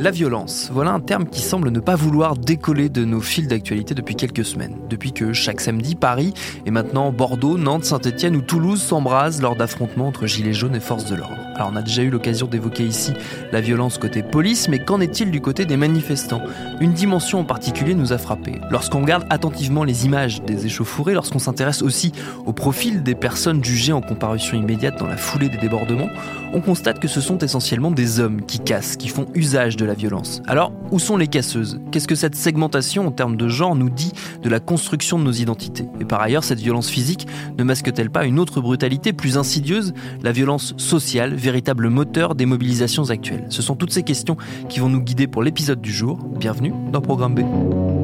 La violence, voilà un terme qui semble ne pas vouloir décoller de nos fils d'actualité depuis quelques semaines. Depuis que chaque samedi, Paris et maintenant Bordeaux, Nantes, Saint-Etienne ou Toulouse s'embrasent lors d'affrontements entre gilets jaunes et forces de l'ordre. Alors on a déjà eu l'occasion d'évoquer ici la violence côté police, mais qu'en est-il du côté des manifestants? Une dimension en particulier nous a frappé. Lorsqu'on regarde attentivement les images des échauffourées, lorsqu'on s'intéresse aussi au profil des personnes jugées en comparution immédiate dans la foulée des débordements, on constate que ce sont essentiellement des hommes qui cassent, qui font usage de Alors, où sont les casseuses? Qu'est-ce que cette segmentation en termes de genre nous dit de la construction de nos identités? Et par ailleurs, cette violence physique ne masque-t-elle pas une autre brutalité plus insidieuse, la violence sociale, véritable moteur des mobilisations actuelles? Ce sont toutes ces questions qui vont nous guider pour l'épisode du jour. Bienvenue dans Programme B.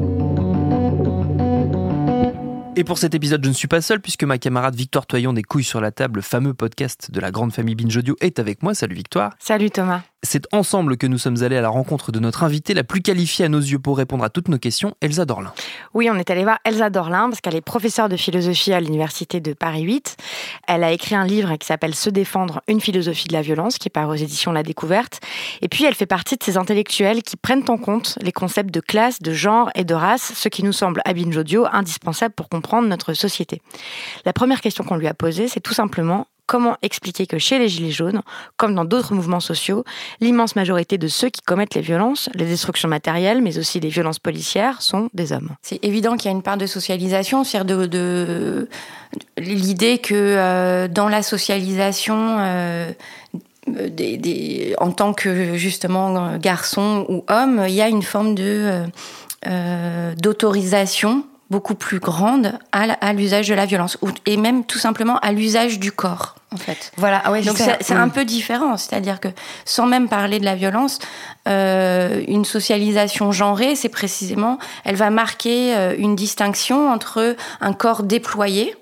Et pour cet épisode, je ne suis pas seul puisque ma camarade Victoire Toyon des Couilles sur la table, le fameux podcast de la grande famille Binge Audio, est avec moi. Salut Victoire. Salut Thomas. C'est ensemble que nous sommes allés à la rencontre de notre invitée la plus qualifiée à nos yeux pour répondre à toutes nos questions, Elsa Dorlin. Oui, on est allé voir Elsa Dorlin parce qu'elle est professeure de philosophie à l'université de Paris 8. Elle a écrit un livre qui s'appelle Se défendre, une philosophie de la violence, qui est par aux éditions La Découverte. Et puis, elle fait partie de ces intellectuels qui prennent en compte les concepts de classe, de genre et de race, ce qui nous semble à Binge Audio indispensable pour comprendre notre société. La première question qu'on lui a posée, c'est tout simplement comment expliquer que chez les Gilets jaunes, comme dans d'autres mouvements sociaux, l'immense majorité de ceux qui commettent les violences, les destructions matérielles, mais aussi les violences policières, sont des hommes? C'est évident qu'il y a une part de socialisation, c'est-à-dire de, l'idée que euh, dans la socialisation, euh, en tant que justement garçon ou homme, il y a une forme de euh, d'autorisation beaucoup plus grande à, l'usage de la violence et même tout simplement à l'usage du corps en fait. Voilà, ah ouais, donc c'est un peu différent, c'est-à-dire que sans même parler de la violence, euh, une socialisation genrée, c'est précisément, elle va marquer euh, une distinction entre un corps déployé,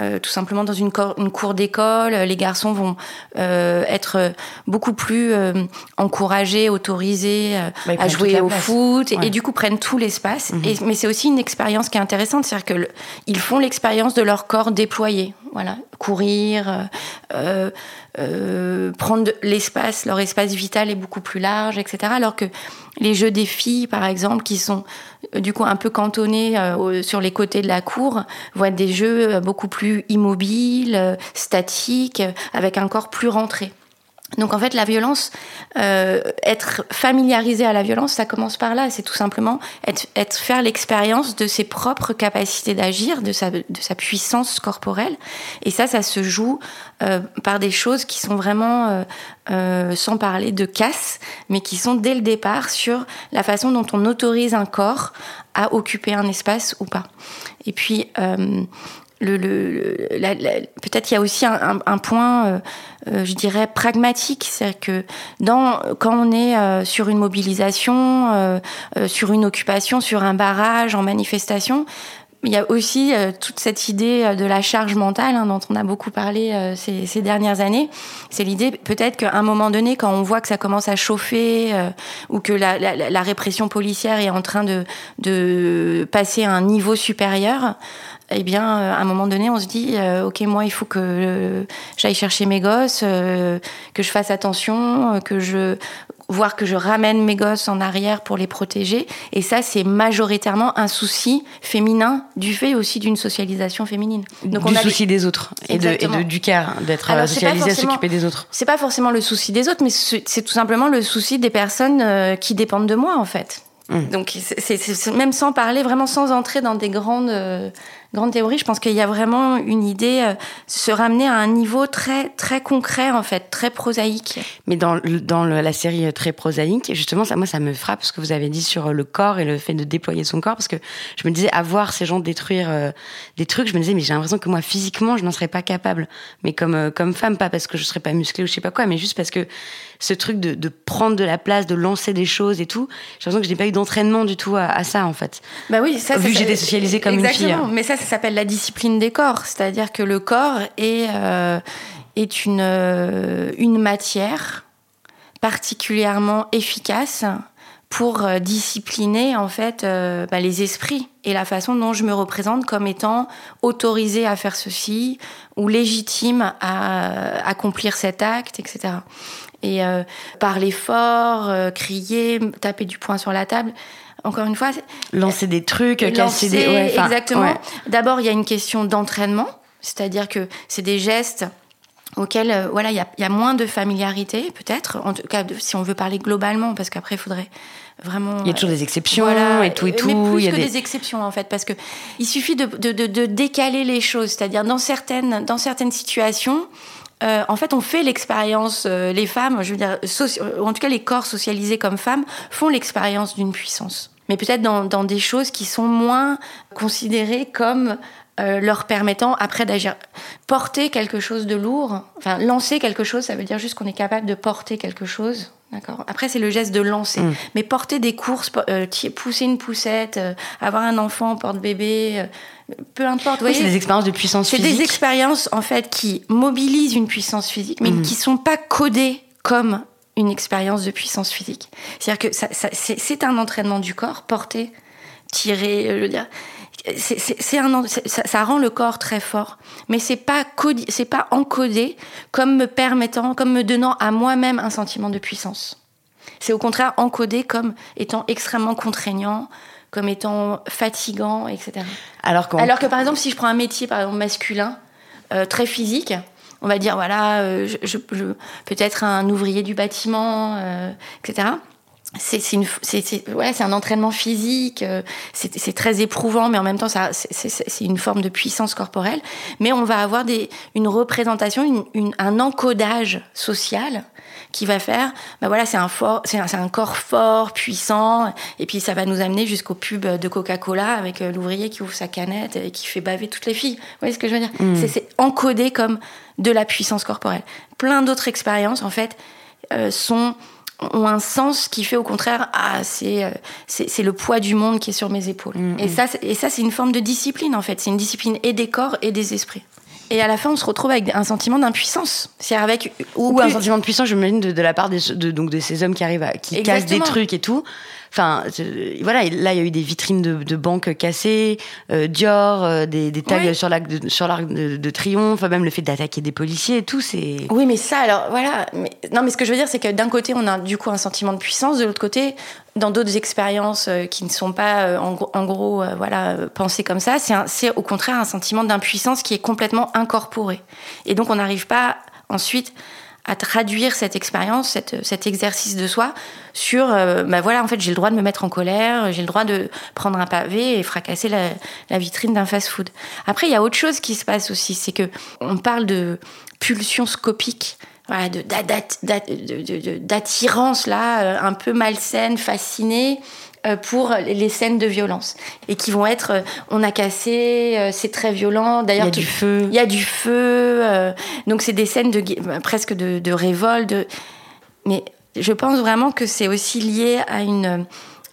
euh, tout simplement dans une, une cour d'école, les garçons vont euh, être beaucoup plus euh, encouragés, autorisés bah, à jouer au foot, ouais. et, du coup prennent tout l'espace. -hmm. Mais c'est aussi une expérience qui est intéressante, c'est-à-dire qu'ils font l'expérience de leur corps déployé. Voilà, courir, euh, euh, prendre l'espace, leur espace vital est beaucoup plus large, etc. Alors que les jeux des filles, par exemple, qui sont du coup un peu cantonnés euh, sur les côtés de la cour, vont être des jeux beaucoup plus immobiles, euh, statiques, avec un corps plus rentré. Donc en fait, la violence, euh, être familiarisé à la violence, ça commence par là. C'est tout simplement être, être faire l'expérience de ses propres capacités d'agir, de sa, de sa puissance corporelle. Et ça, ça se joue euh, par des choses qui sont vraiment, euh, euh, sans parler de casse, mais qui sont dès le départ sur la façon dont on autorise un corps à occuper un espace ou pas. Et puis le, le, peut-être il y a aussi un, un, un point, euh, euh, je dirais pragmatique, c'est que dans quand on est euh, sur une mobilisation, euh, sur une occupation, sur un barrage, en manifestation. Il y a aussi toute cette idée de la charge mentale hein, dont on a beaucoup parlé ces, ces, dernières années. C'est l'idée peut-être qu'à un moment donné, quand on voit que ça commence à chauffer ou que la, la, la, répression policière est en train de, de passer à un niveau supérieur, eh bien, à un moment donné, on se dit, euh, ok, moi, il faut que euh, j'aille chercher mes gosses, euh, que je fasse attention, que je voir que je ramène mes gosses en arrière pour les protéger. Et ça, c'est majoritairement un souci féminin du fait aussi d'une socialisation féminine. Donc du on a souci les... des autres et, de, et de, du care, d'être socialisé à s'occuper des autres. C'est pas forcément le souci des autres, mais c'est tout simplement le souci des personnes qui dépendent de moi, en fait. Mmh. Donc, c'est même sans parler, vraiment sans entrer dans des grandes, euh, grande théorie. Je pense qu'il y a vraiment une idée euh, se ramener à un niveau très très concret en fait, très prosaïque. Mais dans dans la série euh, très prosaïque, justement, ça moi ça me frappe ce que vous avez dit sur euh, le corps et le fait de déployer son corps parce que je me disais avoir ces gens détruire des trucs, je me disais mais j'ai l'impression que moi physiquement je n'en serais pas capable. Mais comme comme femme, pas parce que je serais pas musclée ou je sais pas quoi, mais juste parce que ce truc de, de prendre de la place, de lancer des choses et tout, j'ai l'impression que je n'ai pas eu d'entraînement du tout à, à, ça en fait. Bah oui, ça. Vu que j'étais socialisée comme une fille. Mais ça, ça s'appelle la discipline des corps, c'est-à-dire que le corps est euh, est une euh, une matière particulièrement efficace pour euh, discipliner en fait bah, les esprits et la façon dont je me représente comme étant autorisée à faire ceci ou légitime à accomplir cet acte, etc. Et euh, parler fort, crier, taper du poing sur la table, encore une fois. Lancer des trucs, casser des. Ouais, exactement. D'abord, il y a une question d'entraînement, c'est-à-dire que c'est des gestes auxquels euh, voilà il y a, y a, moins de familiarité peut-être en tout cas si on veut parler globalement parce qu'après il faudrait vraiment il y a toujours des exceptions et tout et tout mais plus il y a que des... exceptions en fait parce que il suffit de, de, de, de décaler les choses c'est-à-dire dans certaines dans certaines situations euh, en fait, on fait l'expérience, euh, les femmes, je veux dire, en tout cas les corps socialisés comme femmes, font l'expérience d'une puissance. Mais peut-être dans, dans, des choses qui sont moins considérées comme euh, leur permettant après d'agir. Porter quelque chose de lourd, enfin lancer quelque chose, ça veut dire juste qu'on est capable de porter quelque chose. D'accord. Après, c'est le geste de lancer. Mm. Mais porter des courses, euh, pousser une poussette, euh, avoir un enfant, porte-bébé, peu importe. Oui, c'est des expériences de puissance physique. C'est des expériences, en fait, qui mobilisent une puissance physique, mais mm. qui sont pas codées comme une expérience de puissance physique. C'est-à-dire que ça, ça, c'est un entraînement du corps, porter, tirer, je veux dire c'est un ça, ça, rend le corps très fort. Mais c'est pas c'est pas encodé comme me permettant comme me donnant à moi-même un sentiment de puissance. C'est au contraire encodé comme étant extrêmement contraignant comme étant fatigant etc alors, alors que par exemple si je prends un métier par exemple masculin euh, très physique on va dire voilà euh, je, je, je peut-être un ouvrier du bâtiment euh, etc c'est une c'est ouais c'est un entraînement physique euh, c'est très éprouvant mais en même temps ça c'est une forme de puissance corporelle. Mais on va avoir des une représentation une, une, un encodage social qui va faire bah voilà c'est un fort c'est un, un, corps fort puissant et puis ça va nous amener jusqu'au pub de Coca-Cola avec euh, l'ouvrier qui ouvre sa canette et qui fait baver toutes les filles. Vous voyez ce que je veux dire? Mmh. c'est encodé comme de la puissance corporelle. Plein d'autres expériences en fait euh, sont ont un sens qui fait au contraire ah c'est euh, c'est le poids du monde qui est sur mes épaules mm, et mm. ça et ça c'est une forme de discipline en fait c'est une discipline et des corps et des esprits et à la fin, on se retrouve avec un sentiment d'impuissance. C'est avec ou, un sentiment de puissance, je me de, de la part des, de, donc de ces hommes qui arrivent, à, qui cassent des trucs et tout. Enfin, voilà, là, il y a eu des vitrines de, de banques cassées, euh, Dior, euh, des, des, tags sur l'arc de, sur l'arc de, de, triomphe, même le fait d'attaquer des policiers et tout, c'est. Oui, mais ça, alors, voilà. Mais, non, mais ce que je veux dire, c'est que d'un côté, on a du coup un sentiment de puissance, de l'autre côté, dans d'autres expériences euh, qui ne sont pas, en, en, gros, voilà, pensées comme ça, c'est au contraire un sentiment d'impuissance qui est complètement incorporé. Et donc, on n'arrive pas ensuite à traduire cette expérience, cet exercice de soi sur, euh, bah voilà, en fait, j'ai le droit de me mettre en colère, j'ai le droit de prendre un pavé et fracasser la, vitrine d'un fast-food. Après, il y a autre chose qui se passe aussi, c'est que on parle de pulsion scopique voilà, d'attirance là, euh, un peu malsaine, fascinée, pour les scènes de violence. Et qui vont être euh, on a cassé euh, c'est très violent. D'ailleurs il y a du feu. Il y a du feu donc c'est des scènes de presque de, de révolte. De... mais je pense vraiment que c'est aussi lié à une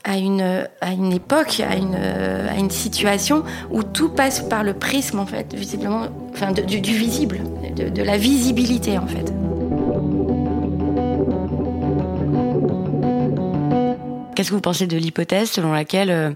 à une, à une époque, à une, à une situation où tout passe par le prisme, en fait, visiblement, enfin, du, du, visible, de, de la visibilité, en fait. Qu'est-ce que vous pensez de l'hypothèse selon laquelle euh,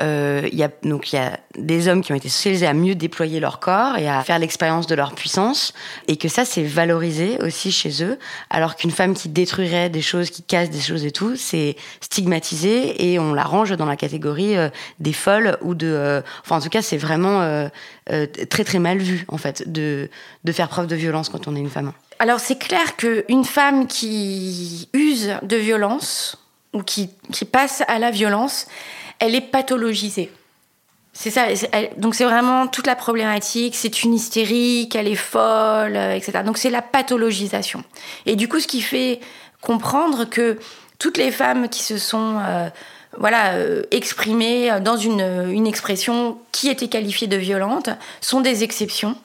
euh, il y a y a des hommes qui ont été socialisés à mieux déployer leur corps et à faire l'expérience de leur puissance et que ça c'est valorisé aussi chez eux alors qu'une femme qui détruirait des choses qui casse des choses et tout c'est stigmatisé et on la range dans la catégorie euh, des folles ou de enfin en tout cas c'est vraiment très très mal vu en fait de de faire preuve de violence quand on est une femme. Alors c'est clair que une femme qui use de violence ou qui, qui passe à la violence, elle est pathologisée. C'est ça. Donc c'est vraiment toute la problématique. C'est une hystérique, elle est folle, euh, etc. Donc c'est la pathologisation. Et du coup, ce qui fait comprendre que toutes les femmes qui se sont euh, voilà, euh, exprimées dans une, une expression qui était qualifiée de violente sont des exceptions.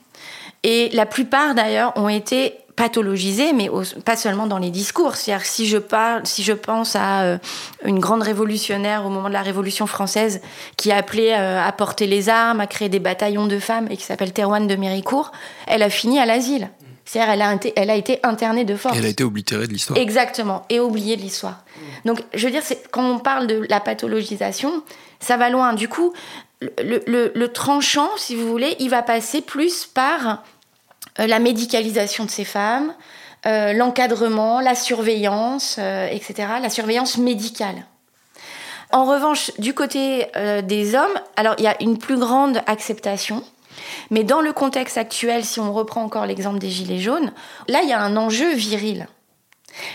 Et la plupart d'ailleurs ont été pathologisé, mais pas seulement dans les discours. C'est-à-dire si je parle, si je pense à euh, une grande révolutionnaire au moment de la Révolution française qui a appelé euh, à porter les armes, à créer des bataillons de femmes et qui s'appelle Thérouane de Méricourt, elle a fini à l'asile. C'est-à-dire elle a, elle a été internée de force. elle a été oblitérée de l'histoire. Exactement, et oubliée de l'histoire. Donc je veux dire, quand on parle de la pathologisation, ça va loin. Du coup, le, le, le tranchant, si vous voulez, il va passer plus par la médicalisation de ces femmes, euh, l'encadrement, la surveillance, euh, etc., la surveillance médicale. En revanche, du côté des hommes, alors il y a une plus grande acceptation, mais dans le contexte actuel, si on reprend encore l'exemple des Gilets jaunes, là il y a un enjeu viril.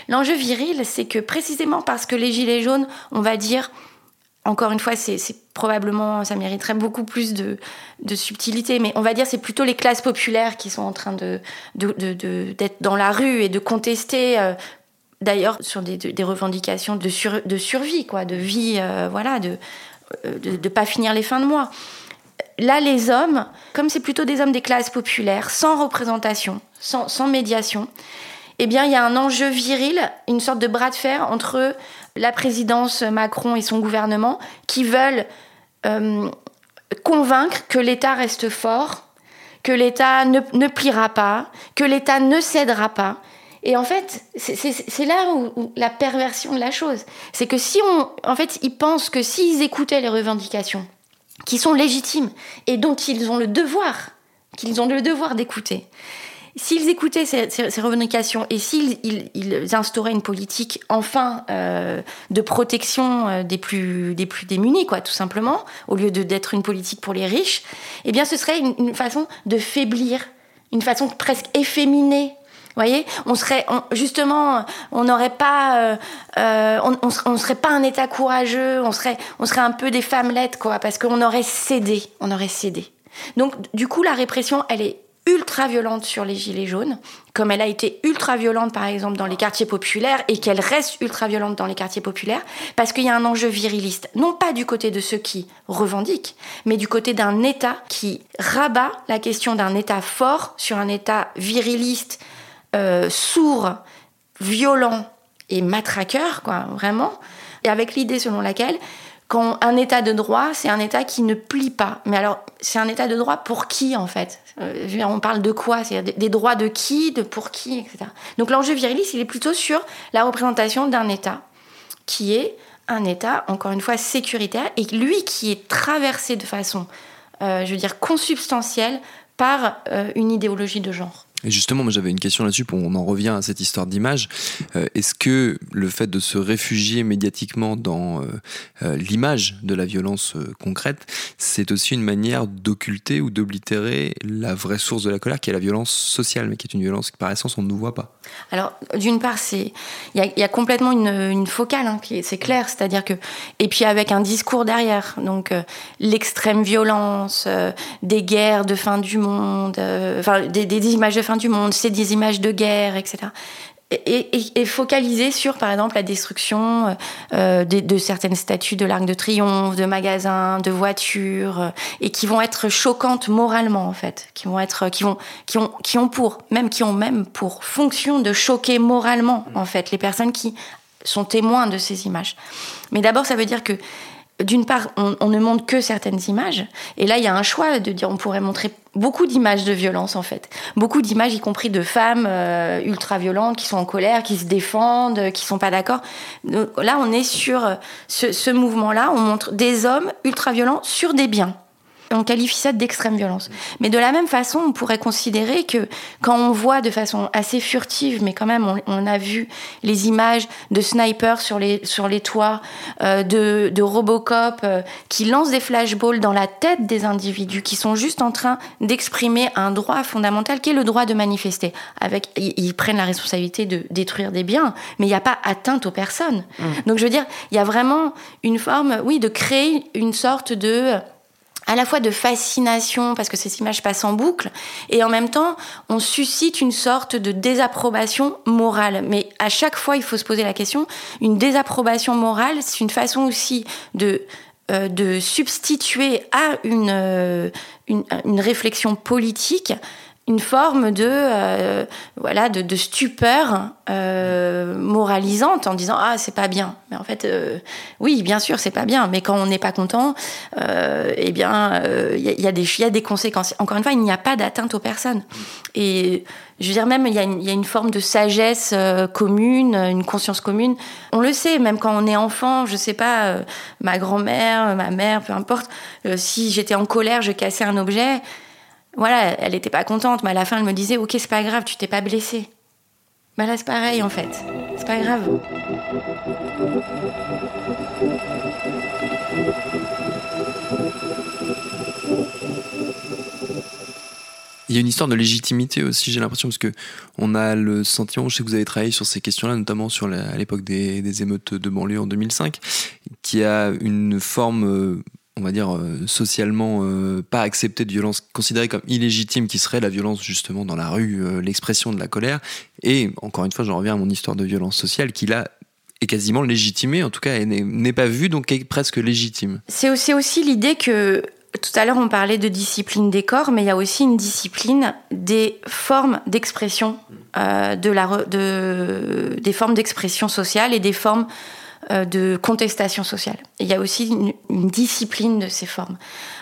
L'enjeu viril, c'est que précisément parce que les Gilets jaunes, on va dire, encore une fois, c'est probablement, ça mériterait beaucoup plus de, subtilité, mais on va dire c'est plutôt les classes populaires qui sont en train de d'être dans la rue et de contester. Euh, d'ailleurs, sur des, revendications de, de survie, quoi, de vie, euh, voilà, de ne pas finir les fins de mois. Là, les hommes, comme c'est plutôt des hommes des classes populaires, sans représentation, sans, sans médiation, eh bien, il y a un enjeu viril, une sorte de bras de fer entre la présidence Macron et son gouvernement qui veulent euh, convaincre que l'État reste fort, que l'État ne, pliera pas, que l'État ne cédera pas. Et en fait, c'est là où, la perversion de la chose. C'est que si on. En fait, ils pensent que s'ils écoutaient les revendications, qui sont légitimes et dont ils ont le devoir, qu'ils ont le devoir d'écouter, S'ils écoutaient ces, revendications et s'ils ils, instauraient une politique enfin euh, de protection euh, des plus, des plus démunis, quoi, tout simplement, au lieu d'être une politique pour les riches, eh bien ce serait une, façon de faiblir, une façon presque efféminée vous voyez, on serait justement, on n'aurait pas, euh, on, on, serait pas un État courageux, on serait, on serait un peu des femmelettes quoi, parce qu'on aurait cédé, on aurait cédé. Donc du coup, la répression, elle est ultra violente sur les gilets jaunes, comme elle a été ultra violente par exemple dans les quartiers populaires et qu'elle reste ultra violente dans les quartiers populaires, parce qu'il y a un enjeu viriliste, non pas du côté de ceux qui revendiquent, mais du côté d'un État qui rabat la question d'un État fort sur un État viriliste, euh, sourd, violent et matraqueur, quoi, vraiment, et avec l'idée selon laquelle quand un état de droit, c'est un état qui ne plie pas. Mais alors, c'est un état de droit pour qui, en fait? Euh, On parle de quoi? C'est des droits de qui, de pour qui, etc. Donc l'enjeu viriliste, il est plutôt sur la représentation d'un état, qui est un état, encore une fois, sécuritaire, et lui qui est traversé de façon, euh, je veux dire, consubstantielle par euh, une idéologie de genre. Et justement, moi j'avais une question là-dessus, on en revient à cette histoire d'image. Euh, est-ce que le fait de se réfugier médiatiquement dans euh, euh, l'image de la violence concrète, c'est aussi une manière d'occulter ou d'oblitérer la vraie source de la colère, qui est la violence sociale, mais qui est une violence qui par essence on ne nous voit pas? Alors, d'une part, il y, a complètement une, focale, hein, c'est clair, c'est-à-dire que et puis avec un discours derrière, donc l'extrême violence, des guerres de fin du monde, enfin des, des images de fin du monde, c'est des images de guerre, etc. Et, et, focaliser sur, par exemple, la destruction euh, de, certaines statues de l'Arc de Triomphe, de magasins, de voitures, euh, et qui vont être choquantes moralement, en fait, qui vont être, qui vont, qui ont, qui ont pour, même qui ont même pour fonction de choquer moralement, en fait, les personnes qui sont témoins de ces images. Mais d'abord, ça veut dire que d'une part, on, ne montre que certaines images. Et là, il y a un choix de dire on pourrait montrer beaucoup d'images de violence, en fait. Beaucoup d'images, y compris de femmes euh, ultra-violentes qui sont en colère, qui se défendent, euh, qui sont pas d'accord. Là, on est sur euh, ce mouvement-là. On montre des hommes ultra-violents sur des biens on qualifie ça d'extrême violence. Mais de la même façon, on pourrait considérer que quand on voit de façon assez furtive, mais quand même, on, a vu les images de snipers sur les, sur les toits, euh, de, de, Robocop euh, qui lancent des flashballs dans la tête des individus qui sont juste en train d'exprimer un droit fondamental qui est le droit de manifester. Avec, ils, prennent la responsabilité de détruire des biens, mais il n'y a pas atteinte aux personnes. Mmh. Donc je veux dire, il y a vraiment une forme, oui, de créer une sorte de à la fois de fascination parce que ces images passent en boucle et en même temps on suscite une sorte de désapprobation morale. Mais à chaque fois il faut se poser la question, une désapprobation morale c'est une façon aussi de euh, de substituer à une, euh, une, une réflexion politique une forme de euh, voilà de, de stupeur euh, moralisante en disant ah c'est pas bien. Mais en fait euh, oui bien sûr c'est pas bien. Mais quand on n'est pas content euh, eh bien il euh, y, a des y a des conséquences. Encore une fois il n'y a pas d'atteinte aux personnes. Et je veux dire même il y, y, a une forme de sagesse euh, commune une conscience commune. On le sait même quand on est enfant je sais pas ma grand-mère ma mère peu importe si j'étais en colère je cassais un objet voilà, elle n'était pas contente, mais à la fin, elle me disait Ok, c'est pas grave, tu t'es pas blessée. Bah là, c'est pareil en fait. C'est pas grave. Il y a une histoire de légitimité aussi, j'ai l'impression, parce que on a le sentiment, je sais que vous avez travaillé sur ces questions-là, notamment sur à l'époque des, des, émeutes de banlieue en 2005, qui a une forme euh, on va dire, euh, socialement euh, pas acceptée de violence considérée comme illégitime, qui serait la violence justement dans la rue, euh, l'expression de la colère. Et encore une fois, j'en reviens à mon histoire de violence sociale, qui là est quasiment légitimée, en tout cas n'est pas vue, donc est presque légitime. C'est aussi, l'idée que tout à l'heure on parlait de discipline des corps, mais il y a aussi une discipline des formes d'expression, de des formes d'expression sociale et des formes de contestation sociale. il y a aussi une, discipline de ces formes.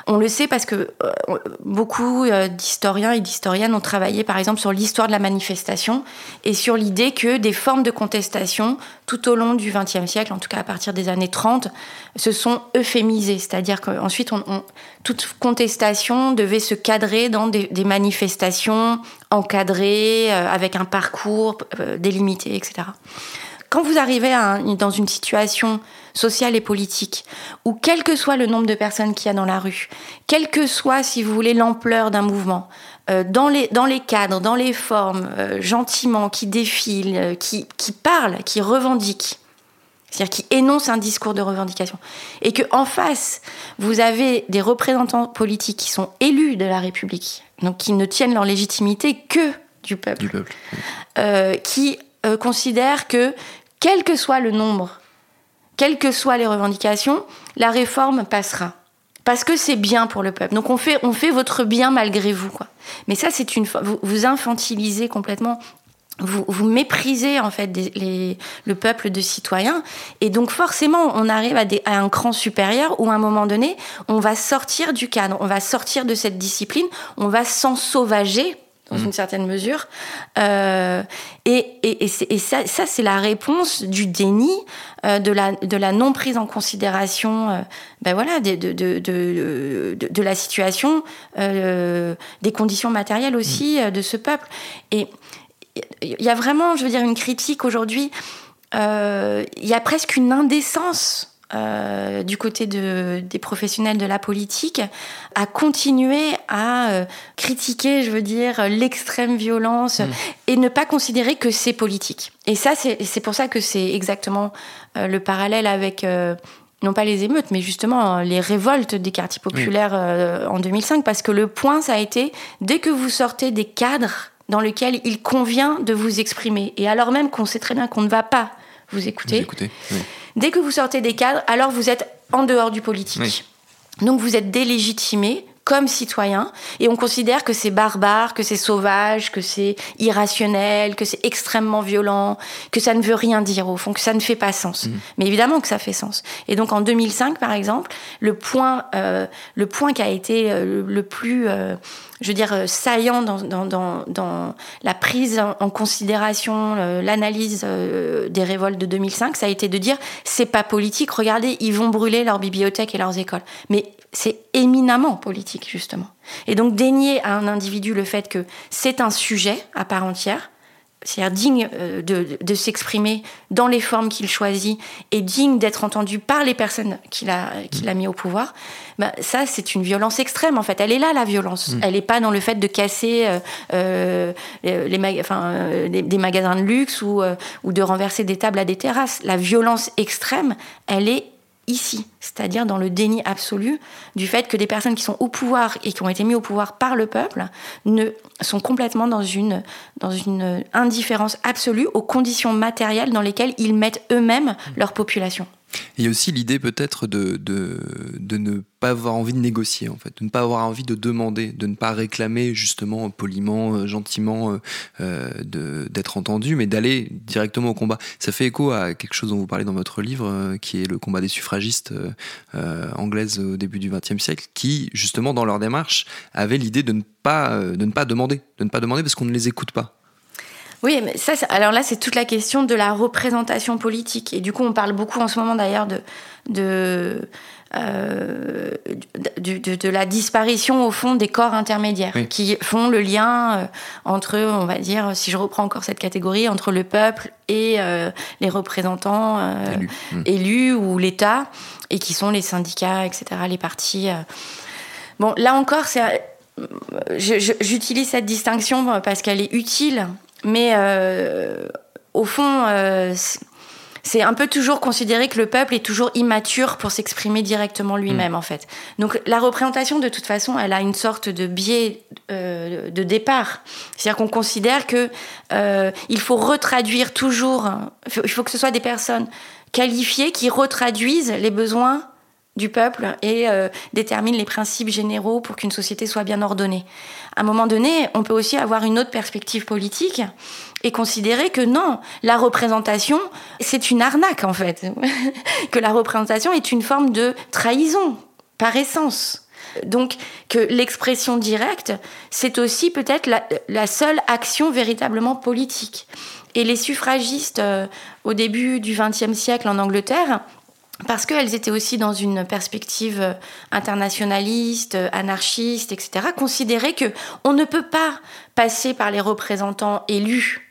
On le sait parce que euh, beaucoup euh, d'historiens et d'historiennes ont travaillé par exemple sur l'histoire de la manifestation et sur l'idée que des formes de contestation tout au long du XXe siècle, en tout cas à partir des années 30, se sont euphémisées. C'est-à-dire qu'ensuite, toute contestation devait se cadrer dans des, manifestations encadrées, euh, avec un parcours euh, délimité, etc quand vous arrivez à un, dans une situation sociale et politique où quel que soit le nombre de personnes qu'il y a dans la rue, quelle que soit, si vous voulez, l'ampleur d'un mouvement, euh, dans, les, dans les cadres, dans les formes, euh, gentiment, qui défilent, euh, qui, qui parlent, qui revendiquent, c'est-à-dire qui énoncent un discours de revendication, et que en face, vous avez des représentants politiques qui sont élus de la République, donc qui ne tiennent leur légitimité que du peuple, du peuple. Euh, qui euh, considèrent que quel que soit le nombre, quelles que soient les revendications, la réforme passera. Parce que c'est bien pour le peuple. Donc on fait, on fait votre bien malgré vous. Mais ça, c'est une vous, vous infantilisez complètement vous, vous, méprisez en fait le peuple de citoyens et donc forcément on arrive à, un cran supérieur où à un moment donné on va sortir du cadre, on va sortir de cette discipline, on va s'ensauvager dans mmh. une certaine mesure. Euh, et, et, et, et, ça, ça c'est la réponse du déni, euh, de, la, de la non prise en considération euh, ben voilà, de, de, de, de, de la situation, euh, des conditions matérielles aussi mmh. de ce peuple. Et il y a vraiment, je veux dire, une critique aujourd'hui. Il y a presque une indécence euh, du côté de, des professionnels de la politique à continuer à euh, critiquer, je veux dire, l'extrême violence mmh. et ne pas considérer que c'est politique. Et ça, c'est pour ça que c'est exactement euh, le parallèle avec non pas les émeutes, mais justement les révoltes des quartiers populaires en 2005, parce que le point, ça a été, dès que vous sortez des cadres dans lesquels il convient de vous exprimer, et alors même qu'on sait très bien qu'on ne va pas vous écoutez, oui. Dès que vous sortez des cadres, alors vous êtes en dehors du politique. Oui. Donc vous êtes délégitimé comme citoyen et on considère que c'est barbare, que c'est sauvage, que c'est irrationnel, que c'est extrêmement violent, que ça ne veut rien dire au fond, que ça ne fait pas sens. Mmh. Mais évidemment que ça fait sens. Et donc en 2005 par exemple, le point, euh, le point qui a été euh, le plus euh, je veux dire, saillant dans, dans, dans, dans la prise en considération, euh, l'analyse euh, des révoltes de 2005, ça a été de dire c'est pas politique, regardez, ils vont brûler leurs bibliothèques et leurs écoles. Mais c'est éminemment politique, justement. Et donc dénier à un individu le fait que c'est un sujet à part entière, c'est-à-dire digne euh, de, de s'exprimer dans les formes qu'il choisit et digne d'être entendu par les personnes qu'il a, qu'il a mis au pouvoir, bah, ça c'est une violence extrême en fait. Elle est là la violence. Mmh. Elle n'est pas dans le fait de casser euh, euh, les, mag enfin, euh, des, des, magasins de luxe ou, euh, ou de renverser des tables à des terrasses. La violence extrême, elle est ici, c'est-à-dire dans le déni absolu du fait que des personnes qui sont au pouvoir et qui ont été mises au pouvoir par le peuple ne sont complètement dans une, dans une indifférence absolue aux conditions matérielles dans lesquelles ils mettent eux-mêmes leur population. Il y a aussi l'idée peut-être de, de, de, ne pas avoir envie de négocier, en fait, de ne pas avoir envie de demander, de ne pas réclamer justement poliment, euh, gentiment euh, euh d'être entendu, mais d'aller directement au combat. Ça fait écho à quelque chose dont vous parlez dans votre livre, qui est le combat des suffragistes anglaises au début du XXe siècle, qui justement dans leur démarche avaient l'idée de ne de ne pas demander, de ne pas demander parce qu'on ne les écoute pas. Oui, mais ça, alors là, c'est toute la question de la représentation politique. Et du coup, on parle beaucoup en ce moment d'ailleurs de, de, euh, de, la disparition, au fond, des corps intermédiaires qui font le lien euh, entre, on va dire, si je reprends encore cette catégorie, entre le peuple et euh, les représentants mmh. élus. ou l'État, et qui sont les syndicats, etc., les partis. Bon, là encore, c'est j'utilise cette distinction parce qu'elle est utile mais euh, au fond, euh, c'est un peu toujours considéré que le peuple est toujours immature pour s'exprimer directement lui-même, mm. en fait. Donc la représentation, de toute façon, elle a une sorte de biais euh, de départ. C'est-à-dire qu'on considère que il faut retraduire toujours. Il faut que ce soit des personnes qualifiées qui retraduisent les besoins du peuple et euh, détermine les principes généraux pour qu'une société soit bien ordonnée. À un moment donné, on peut aussi avoir une autre perspective politique et considérer que non, la représentation, c'est une arnaque en fait, que la représentation est une forme de trahison par essence. Donc que l'expression directe, c'est aussi peut-être la, seule action véritablement politique. Et les suffragistes, euh, au début du XXe siècle en Angleterre, parce qu'elles étaient aussi dans une perspective internationaliste, anarchiste, etc., considéraient que on ne peut pas passer par les représentants élus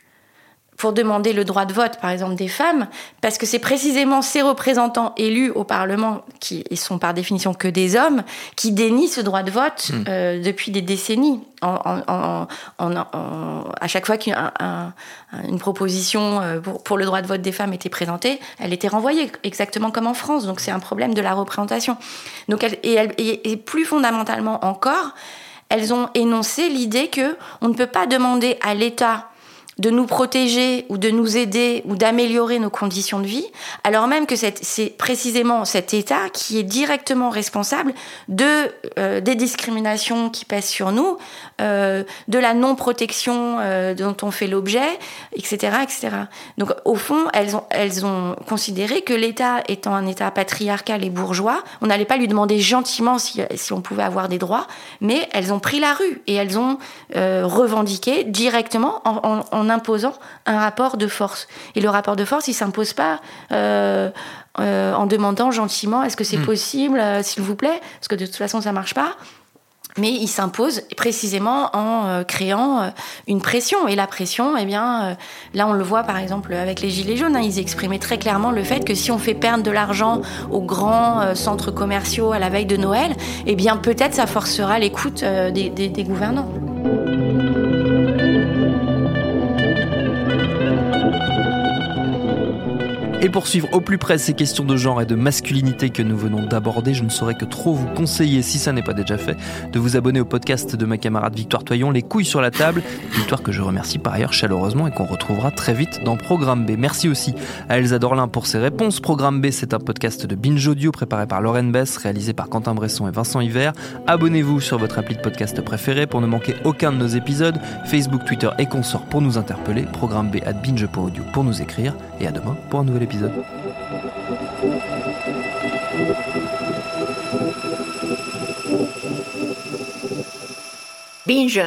pour demander le droit de vote, par exemple, des femmes, parce que c'est précisément ces représentants élus au Parlement, qui sont par définition que des hommes, qui dénient ce droit de vote hmm. euh, depuis des décennies. En, à chaque fois qu'une proposition euh, pour, le droit de vote des femmes était présentée, elle était renvoyée, exactement comme en France. Donc c'est un problème de la représentation. Donc et, et plus fondamentalement encore, elles ont énoncé l'idée que on ne peut pas demander à l'État de nous protéger ou de nous aider ou d'améliorer nos conditions de vie, alors même que c'est précisément cet État qui est directement responsable de euh, des discriminations qui pèsent sur nous, euh, de la non-protection euh, dont on fait l'objet, etc., etc. Donc au fond, elles ont, elles ont considéré que l'État étant un État patriarcal et bourgeois, on n'allait pas lui demander gentiment si, si, on pouvait avoir des droits, mais elles ont pris la rue et elles ont revendiqué directement en, en, en imposant un rapport de force. Et le rapport de force, il s'impose pas euh, euh, en demandant gentiment est-ce que c'est hmm. possible, euh, s'il vous plaît, parce que de toute façon, ça marche pas. Mais il s'impose précisément en créant une pression. Et la pression, eh bien, là on le voit par exemple avec les Gilets jaunes, hein, ils exprimaient très clairement le fait que si on fait perdre de l'argent aux grands centres commerciaux à la veille de Noël, eh bien peut-être ça forcera l'écoute des, des gouvernants. Et pour suivre au plus près ces questions de genre et de masculinité que nous venons d'aborder, je ne saurais que trop vous conseiller, si ça n'est pas déjà fait, de vous abonner au podcast de ma camarade Victoire Toyon, Les couilles sur la table, Victoire que je remercie par ailleurs chaleureusement et qu'on retrouvera très vite dans Programme B. Merci aussi à Elsa Dorlin pour ses réponses. Programme B, c'est un podcast de Binge Audio préparé par Lauren Bess, réalisé par Quentin Bresson et Vincent Hiver. Abonnez-vous sur votre appli de podcast préféré pour ne manquer aucun de nos épisodes. Facebook, Twitter et consorts pour nous interpeller. Programme B at binge.audio pour nous écrire. Et à demain pour un nouvel épisode épisode. Binge